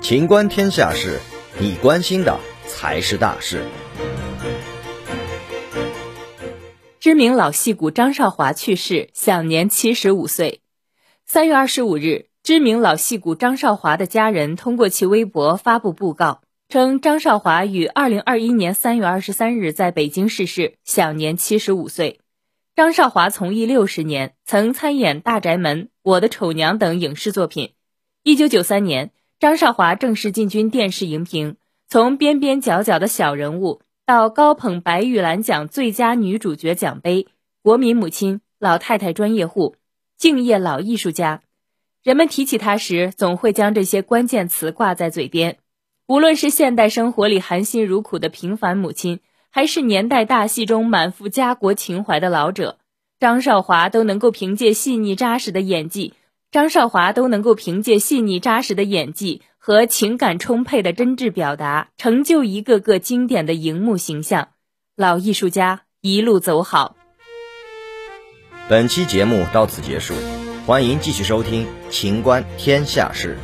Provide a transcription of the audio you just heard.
情观天下事，你关心的才是大事。知名老戏骨张少华去世，享年七十五岁。三月二十五日，知名老戏骨张少华的家人通过其微博发布布告，称张少华于二零二一年三月二十三日在北京逝世，享年七十五岁。张少华从艺六十年，曾参演《大宅门》《我的丑娘》等影视作品。一九九三年，张少华正式进军电视荧屏，从边边角角的小人物。到高捧白玉兰奖最佳女主角奖杯，国民母亲、老太太专业户、敬业老艺术家，人们提起她时，总会将这些关键词挂在嘴边。无论是现代生活里含辛茹苦的平凡母亲，还是年代大戏中满腹家国情怀的老者，张少华都能够凭借细腻扎实的演技。张少华都能够凭借细腻扎实的演技和情感充沛的真挚表达，成就一个个经典的荧幕形象。老艺术家一路走好。本期节目到此结束，欢迎继续收听《情观天下事》。